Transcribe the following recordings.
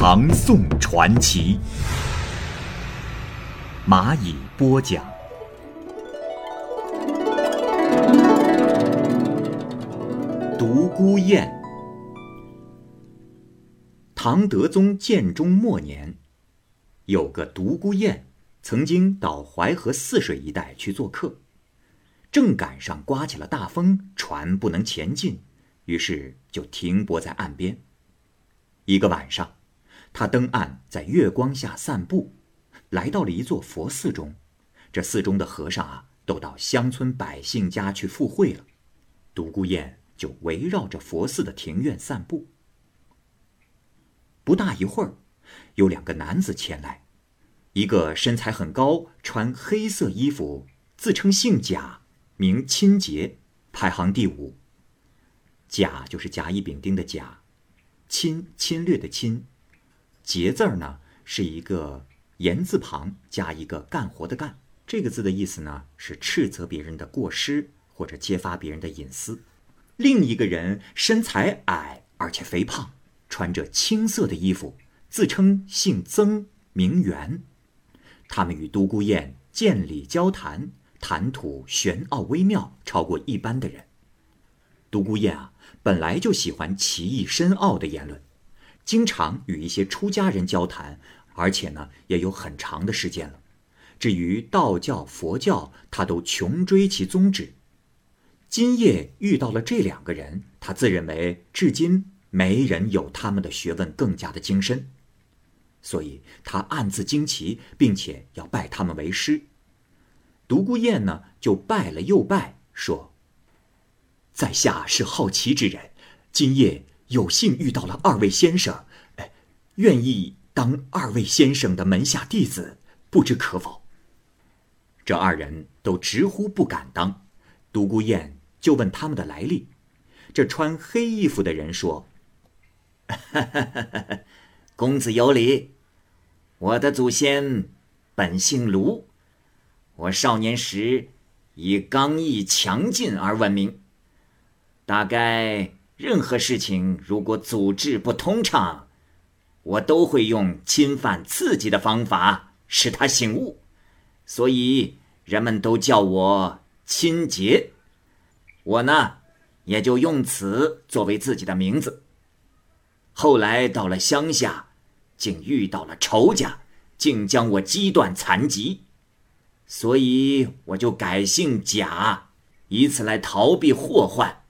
唐宋传奇》，蚂蚁播讲。独孤雁。唐德宗建中末年，有个独孤雁，曾经到淮河泗水一带去做客。正赶上刮起了大风，船不能前进，于是就停泊在岸边。一个晚上，他登岸，在月光下散步，来到了一座佛寺中。这寺中的和尚啊，都到乡村百姓家去赴会了。独孤雁就围绕着佛寺的庭院散步。不大一会儿，有两个男子前来，一个身材很高，穿黑色衣服，自称姓贾。名亲节，排行第五。贾就是甲乙丙丁的甲，侵侵略的侵，节字儿呢是一个言字旁加一个干活的干。这个字的意思呢是斥责别人的过失或者揭发别人的隐私。另一个人身材矮而且肥胖，穿着青色的衣服，自称姓曾，名元。他们与独孤雁见礼交谈。谈吐玄奥微妙，超过一般的人。独孤雁啊，本来就喜欢奇异深奥的言论，经常与一些出家人交谈，而且呢，也有很长的时间了。至于道教、佛教，他都穷追其宗旨。今夜遇到了这两个人，他自认为至今没人有他们的学问更加的精深，所以他暗自惊奇，并且要拜他们为师。独孤雁呢，就拜了又拜，说：“在下是好奇之人，今夜有幸遇到了二位先生，愿意当二位先生的门下弟子，不知可否？”这二人都直呼不敢当。独孤雁就问他们的来历。这穿黑衣服的人说：“ 公子有礼，我的祖先本姓卢。”我少年时以刚毅强劲而闻名，大概任何事情如果组织不通畅，我都会用侵犯刺激的方法使他醒悟，所以人们都叫我亲杰。我呢，也就用此作为自己的名字。后来到了乡下，竟遇到了仇家，竟将我击断残疾。所以我就改姓贾，以此来逃避祸患。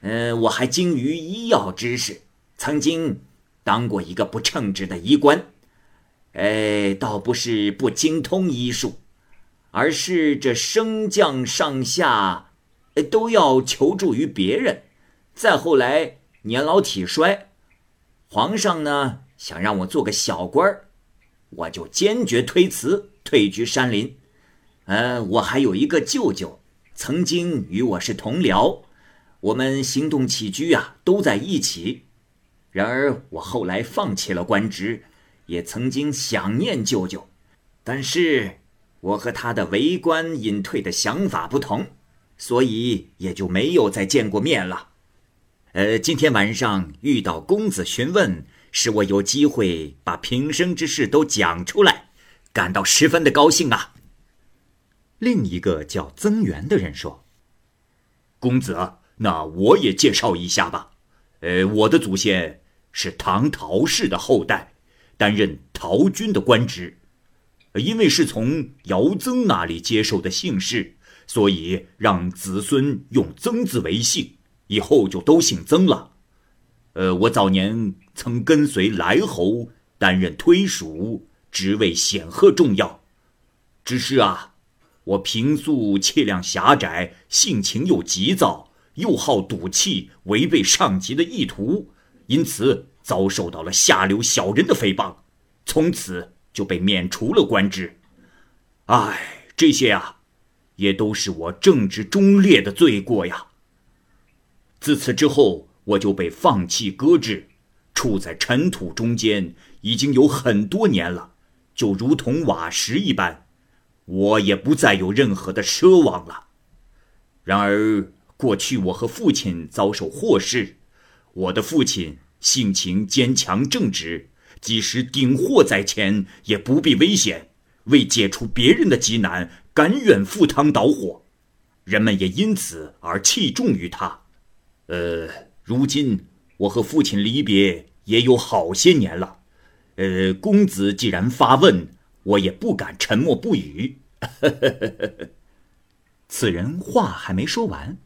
嗯，我还精于医药知识，曾经当过一个不称职的医官。哎，倒不是不精通医术，而是这升降上下，都要求助于别人。再后来年老体衰，皇上呢想让我做个小官儿，我就坚决推辞。退居山林，呃，我还有一个舅舅，曾经与我是同僚，我们行动起居啊都在一起。然而我后来放弃了官职，也曾经想念舅舅，但是我和他的为官隐退的想法不同，所以也就没有再见过面了。呃，今天晚上遇到公子询问，使我有机会把平生之事都讲出来。感到十分的高兴啊！另一个叫曾元的人说：“公子，那我也介绍一下吧。呃，我的祖先是唐陶氏的后代，担任陶军的官职。因为是从姚曾那里接受的姓氏，所以让子孙用曾字为姓，以后就都姓曾了。呃，我早年曾跟随来侯担任推属。”职位显赫重要，只是啊，我平素气量狭窄，性情又急躁，又好赌气，违背上级的意图，因此遭受到了下流小人的诽谤，从此就被免除了官职。唉，这些啊，也都是我正直忠烈的罪过呀。自此之后，我就被放弃搁置，处在尘土中间，已经有很多年了，就如同瓦石一般。我也不再有任何的奢望了。然而，过去我和父亲遭受祸事，我的父亲性情坚强正直，即使顶祸在前，也不必危险，为解除别人的急难，甘愿赴汤蹈火。人们也因此而器重于他。呃，如今我和父亲离别也有好些年了。呃，公子既然发问。我也不敢沉默不语。此人话还没说完，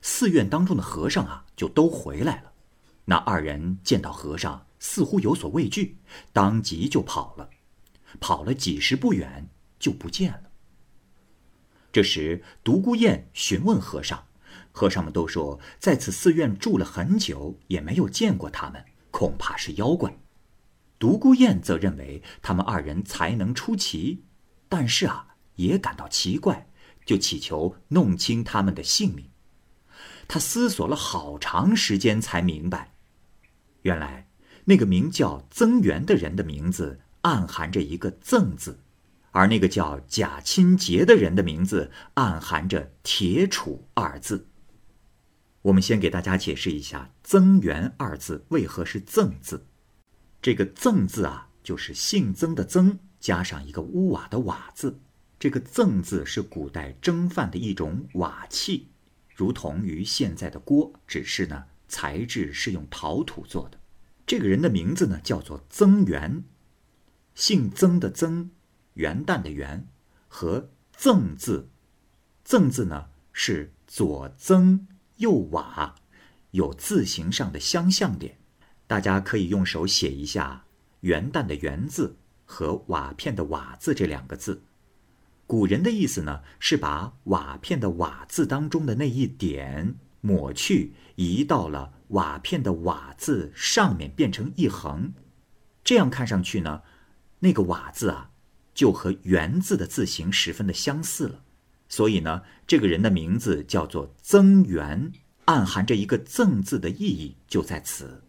寺院当中的和尚啊，就都回来了。那二人见到和尚，似乎有所畏惧，当即就跑了。跑了几十步远，就不见了。这时，独孤雁询问和尚，和尚们都说，在此寺院住了很久，也没有见过他们，恐怕是妖怪。独孤雁则认为他们二人才能出奇，但是啊，也感到奇怪，就祈求弄清他们的姓名。他思索了好长时间，才明白，原来那个名叫曾元的人的名字暗含着一个“曾”字，而那个叫贾钦杰的人的名字暗含着“铁杵”二字。我们先给大家解释一下“曾元”二字为何是“曾”字。这个“曾”字啊，就是姓曾的“曾”加上一个屋瓦的“瓦”字。这个“曾”字是古代蒸饭的一种瓦器，如同于现在的锅，只是呢材质是用陶土做的。这个人的名字呢叫做曾元，姓曾的“曾”，元旦的“元”和“曾”字，“曾”字呢是左曾右瓦，有字形上的相像点。大家可以用手写一下“元旦”的“元”字和瓦片的“瓦”字这两个字。古人的意思呢，是把瓦片的“瓦”字当中的那一点抹去，移到了瓦片的“瓦”字上面，变成一横。这样看上去呢，那个“瓦”字啊，就和“元”字的字形十分的相似了。所以呢，这个人的名字叫做曾元，暗含着一个“赠”字的意义就在此。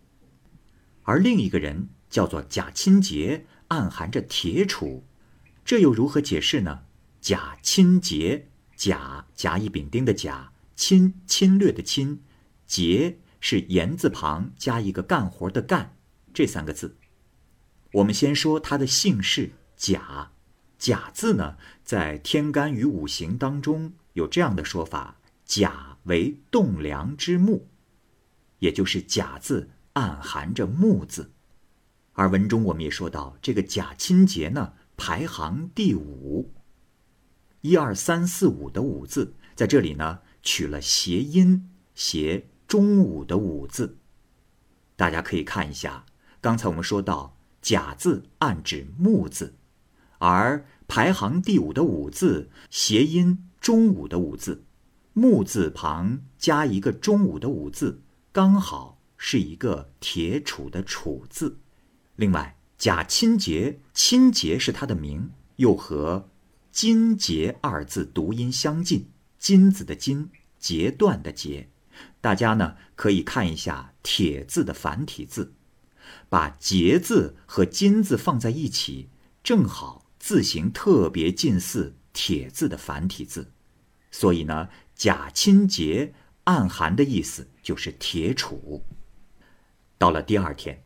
而另一个人叫做贾钦杰，暗含着铁杵，这又如何解释呢？贾钦杰，贾甲乙丙丁的甲，侵侵略的侵，杰是言字旁加一个干活的干，这三个字。我们先说他的姓氏贾，贾字呢，在天干与五行当中有这样的说法：甲为栋梁之木，也就是甲字。暗含着木字，而文中我们也说到，这个贾钦杰呢排行第五，一二三四五的五字在这里呢取了谐音，谐中午的午字。大家可以看一下，刚才我们说到甲字暗指木字，而排行第五的五字谐音中午的午字，木字旁加一个中午的午字，刚好。是一个铁杵的杵字，另外贾钦杰，钦杰是他的名，又和金节二字读音相近，金子的金，截断的截。大家呢可以看一下铁字的繁体字，把截字和金字放在一起，正好字形特别近似铁字的繁体字，所以呢贾钦杰暗含的意思就是铁杵。到了第二天，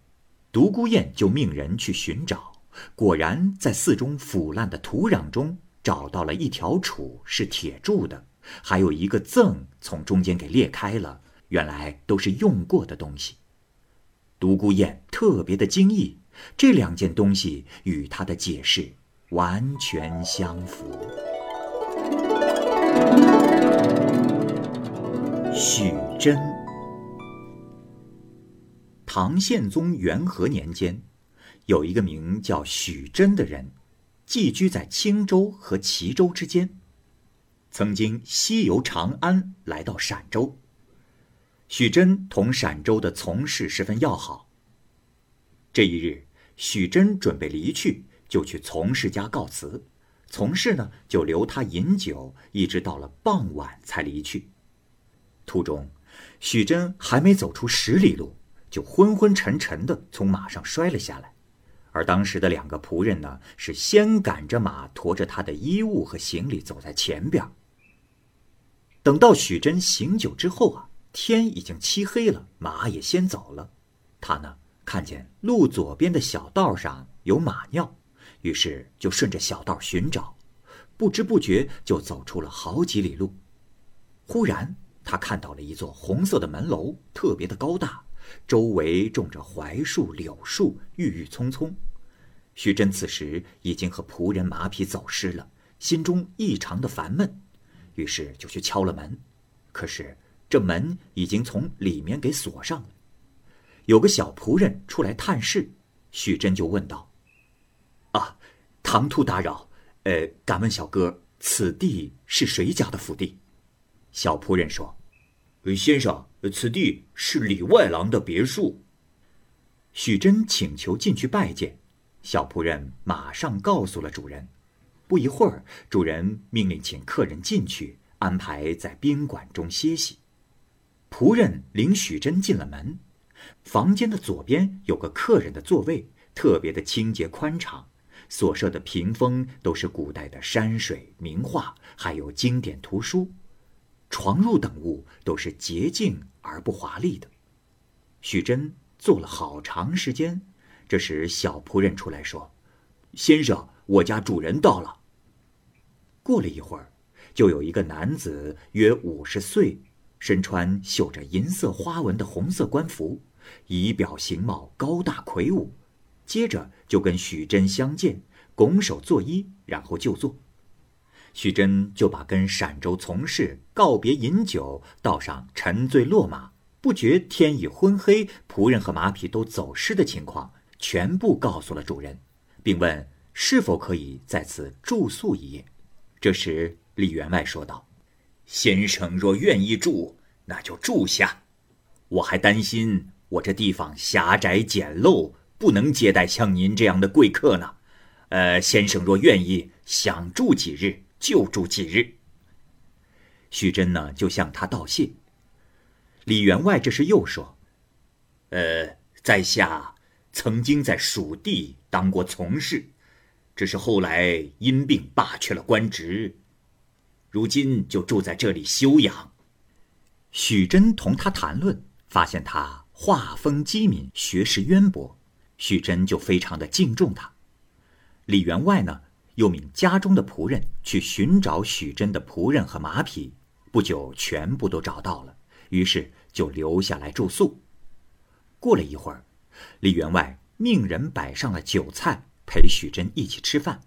独孤雁就命人去寻找，果然在寺中腐烂的土壤中找到了一条杵，是铁铸的，还有一个赠从中间给裂开了，原来都是用过的东西。独孤雁特别的惊异，这两件东西与他的解释完全相符。许真。唐宪宗元和年间，有一个名叫许真的人，寄居在青州和齐州之间。曾经西游长安，来到陕州。许真同陕州的从事十分要好。这一日，许真准备离去，就去从事家告辞。从事呢，就留他饮酒，一直到了傍晚才离去。途中，许真还没走出十里路，就昏昏沉沉的从马上摔了下来。而当时的两个仆人呢，是先赶着马，驮着他的衣物和行李走在前边。等到许真醒酒之后啊，天已经漆黑了，马也先走了。他呢，看见路左边的小道上有马尿。于是就顺着小道寻找，不知不觉就走出了好几里路。忽然，他看到了一座红色的门楼，特别的高大，周围种着槐树、柳树，郁郁葱葱。徐真此时已经和仆人马匹走失了，心中异常的烦闷，于是就去敲了门。可是这门已经从里面给锁上了。有个小仆人出来探视，徐真就问道。啊，唐突打扰，呃，敢问小哥，此地是谁家的府邸？小仆人说：“先生，此地是里外郎的别墅。”许真请求进去拜见，小仆人马上告诉了主人。不一会儿，主人命令请客人进去，安排在宾馆中歇息。仆人领许真进了门，房间的左边有个客人的座位，特别的清洁宽敞。所设的屏风都是古代的山水名画，还有经典图书，床褥等物都是洁净而不华丽的。许真坐了好长时间，这时小仆人出来说：“先生，我家主人到了。”过了一会儿，就有一个男子约五十岁，身穿绣着银色花纹的红色官服，仪表形貌高大魁梧。接着就跟许真相见，拱手作揖，然后就坐。许真就把跟陕州从事告别饮酒，道上沉醉落马，不觉天已昏黑，仆人和马匹都走失的情况，全部告诉了主人，并问是否可以在此住宿一夜。这时李员外说道：“先生若愿意住，那就住下。我还担心我这地方狭窄简陋。”不能接待像您这样的贵客呢，呃，先生若愿意，想住几日就住几日。徐真呢就向他道谢。李员外这时又说：“呃，在下曾经在蜀地当过从事，只是后来因病罢去了官职，如今就住在这里休养。”许真同他谈论，发现他画风机敏，学识渊博。许真就非常的敬重他。李员外呢，又命家中的仆人去寻找许真的仆人和马匹，不久全部都找到了，于是就留下来住宿。过了一会儿，李员外命人摆上了酒菜，陪许真一起吃饭。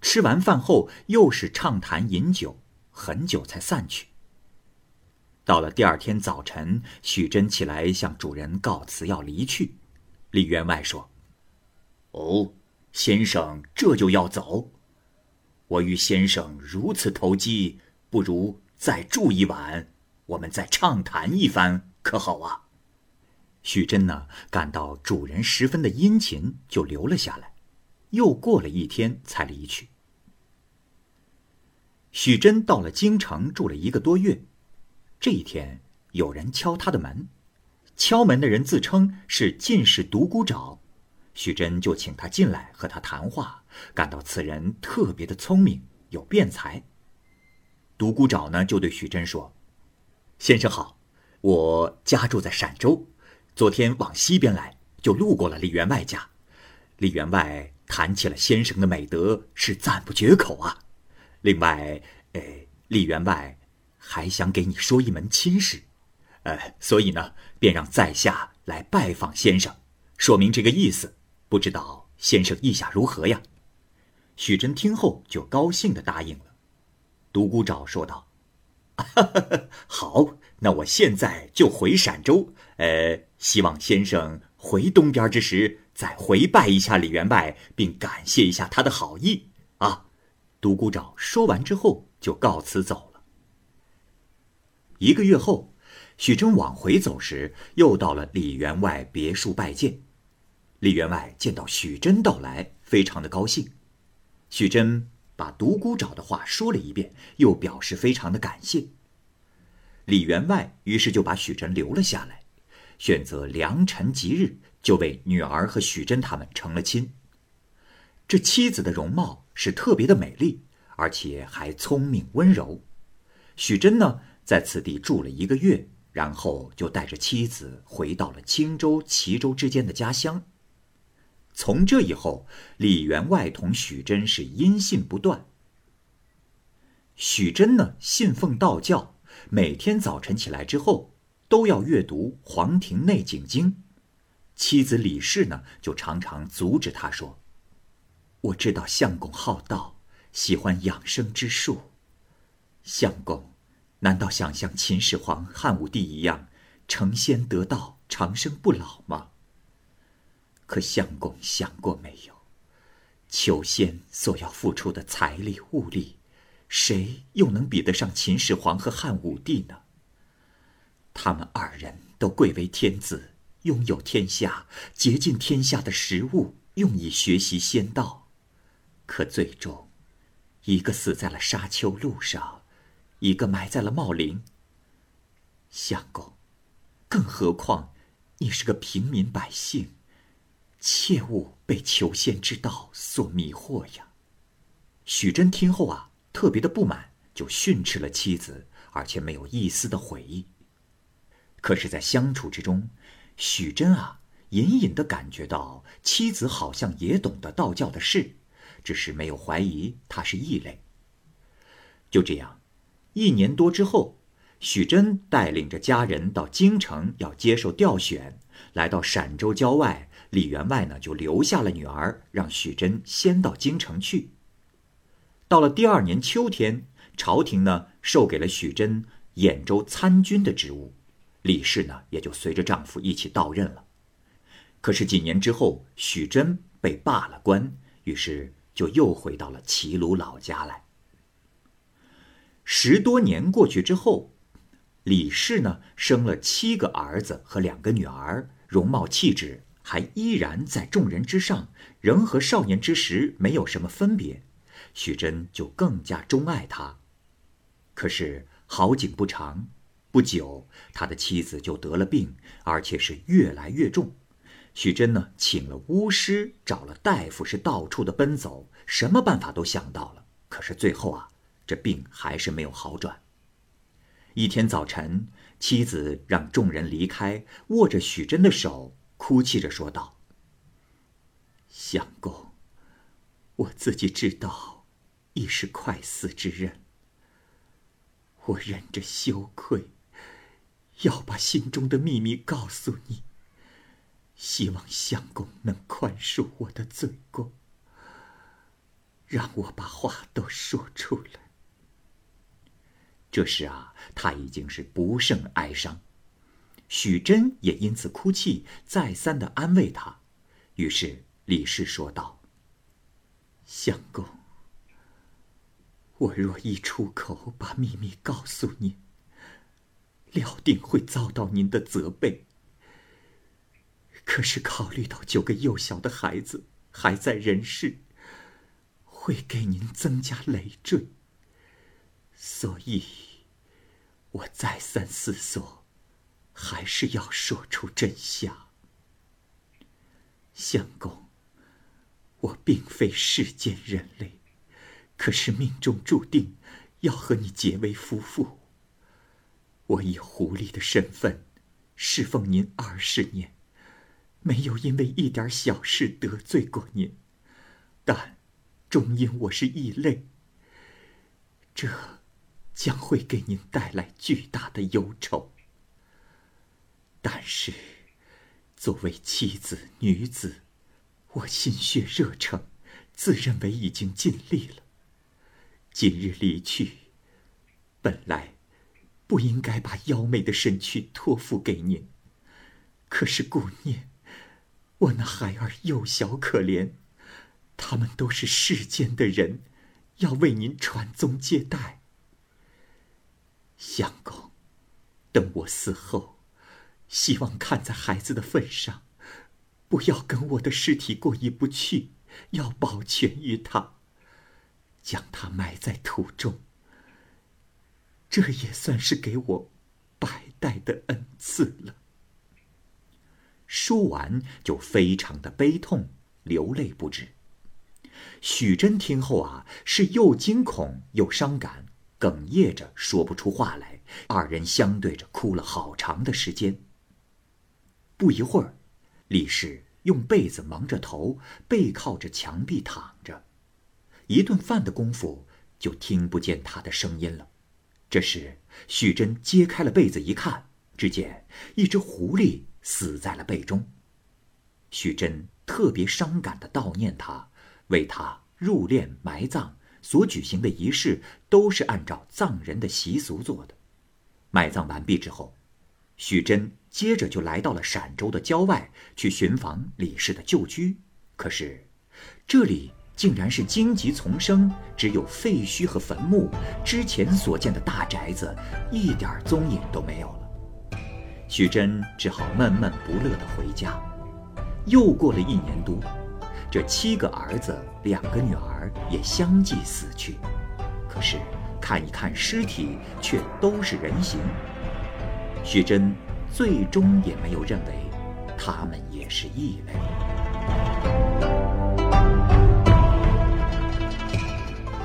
吃完饭后，又是畅谈饮酒，很久才散去。到了第二天早晨，许真起来向主人告辞，要离去。李员外说：“哦，先生这就要走？我与先生如此投机，不如再住一晚，我们再畅谈一番，可好啊？”许真呢，感到主人十分的殷勤，就留了下来。又过了一天，才离去。许真到了京城，住了一个多月。这一天，有人敲他的门。敲门的人自称是进士独孤沼，许真就请他进来和他谈话，感到此人特别的聪明，有辩才。独孤沼呢就对许真说：“先生好，我家住在陕州，昨天往西边来，就路过了李员外家。李员外谈起了先生的美德，是赞不绝口啊。另外，呃，李员外还想给你说一门亲事。”呃，所以呢，便让在下来拜访先生，说明这个意思。不知道先生意下如何呀？许真听后就高兴的答应了。独孤沼说道：“ 好，那我现在就回陕州。呃，希望先生回东边之时，再回拜一下李员外，并感谢一下他的好意啊。”独孤沼说完之后就告辞走了。一个月后。许真往回走时，又到了李员外别墅拜见。李员外见到许真到来，非常的高兴。许真把独孤找的话说了一遍，又表示非常的感谢。李员外于是就把许真留了下来，选择良辰吉日，就为女儿和许真他们成了亲。这妻子的容貌是特别的美丽，而且还聪明温柔。许真呢，在此地住了一个月，然后就带着妻子回到了青州、齐州之间的家乡。从这以后，李员外同许真是音信不断。许真呢，信奉道教，每天早晨起来之后，都要阅读《黄庭内景经》。妻子李氏呢，就常常阻止他说。我知道相公好道，喜欢养生之术。相公，难道想像秦始皇、汉武帝一样成仙得道、长生不老吗？可相公想过没有，求仙所要付出的财力物力，谁又能比得上秦始皇和汉武帝呢？他们二人都贵为天子，拥有天下，竭尽天下的食物，用以学习仙道。可最终，一个死在了沙丘路上，一个埋在了茂陵。相公，更何况你是个平民百姓，切勿被求仙之道所迷惑呀！许真听后啊，特别的不满，就训斥了妻子，而且没有一丝的悔意。可是，在相处之中，许真啊，隐隐的感觉到妻子好像也懂得道教的事。只是没有怀疑他是异类。就这样，一年多之后，许真带领着家人到京城要接受调选。来到陕州郊外，李员外呢就留下了女儿，让许真先到京城去。到了第二年秋天，朝廷呢授给了许真兖州参军的职务，李氏呢也就随着丈夫一起到任了。可是几年之后，许真被罢了官，于是。就又回到了齐鲁老家来。十多年过去之后，李氏呢生了七个儿子和两个女儿，容貌气质还依然在众人之上，仍和少年之时没有什么分别。许真就更加钟爱他。可是好景不长，不久他的妻子就得了病，而且是越来越重。许真呢，请了巫师，找了大夫，是到处的奔走，什么办法都想到了。可是最后啊，这病还是没有好转。一天早晨，妻子让众人离开，握着许真的手，哭泣着说道：“相公，我自己知道，已是快死之人。我忍着羞愧，要把心中的秘密告诉你。”希望相公能宽恕我的罪过，让我把话都说出来。这时啊，他已经是不胜哀伤，许真也因此哭泣，再三的安慰他。于是李氏说道：“相公，我若一出口把秘密告诉您，料定会遭到您的责备。”可是考虑到九个幼小的孩子还在人世，会给您增加累赘，所以，我再三思索，还是要说出真相。相公，我并非世间人类，可是命中注定要和你结为夫妇。我以狐狸的身份侍奉您二十年。没有因为一点小事得罪过您，但终因我是异类，这将会给您带来巨大的忧愁。但是，作为妻子、女子，我心血热诚，自认为已经尽力了。今日离去，本来不应该把妖媚的身躯托付给您，可是顾念。我那孩儿幼小可怜，他们都是世间的人，要为您传宗接代。相公，等我死后，希望看在孩子的份上，不要跟我的尸体过意不去，要保全于他，将他埋在土中。这也算是给我百代的恩赐了。说完，就非常的悲痛，流泪不止。许真听后啊，是又惊恐又伤感，哽咽着说不出话来。二人相对着哭了好长的时间。不一会儿，李氏用被子蒙着头，背靠着墙壁躺。一顿饭的功夫，就听不见他的声音了。这时，许真揭开了被子一看，只见一只狐狸死在了被中。许真特别伤感的悼念他，为他入殓埋葬所举行的仪式，都是按照藏人的习俗做的。埋葬完毕之后，许真接着就来到了陕州的郊外去寻访李氏的旧居。可是，这里竟然是荆棘丛生，只有废墟和坟墓，之前所见的大宅子一点踪影都没有了。许真只好闷闷不乐地回家。又过了一年多，这七个儿子、两个女儿也相继死去。可是。看一看尸体，却都是人形。徐真最终也没有认为他们也是异类。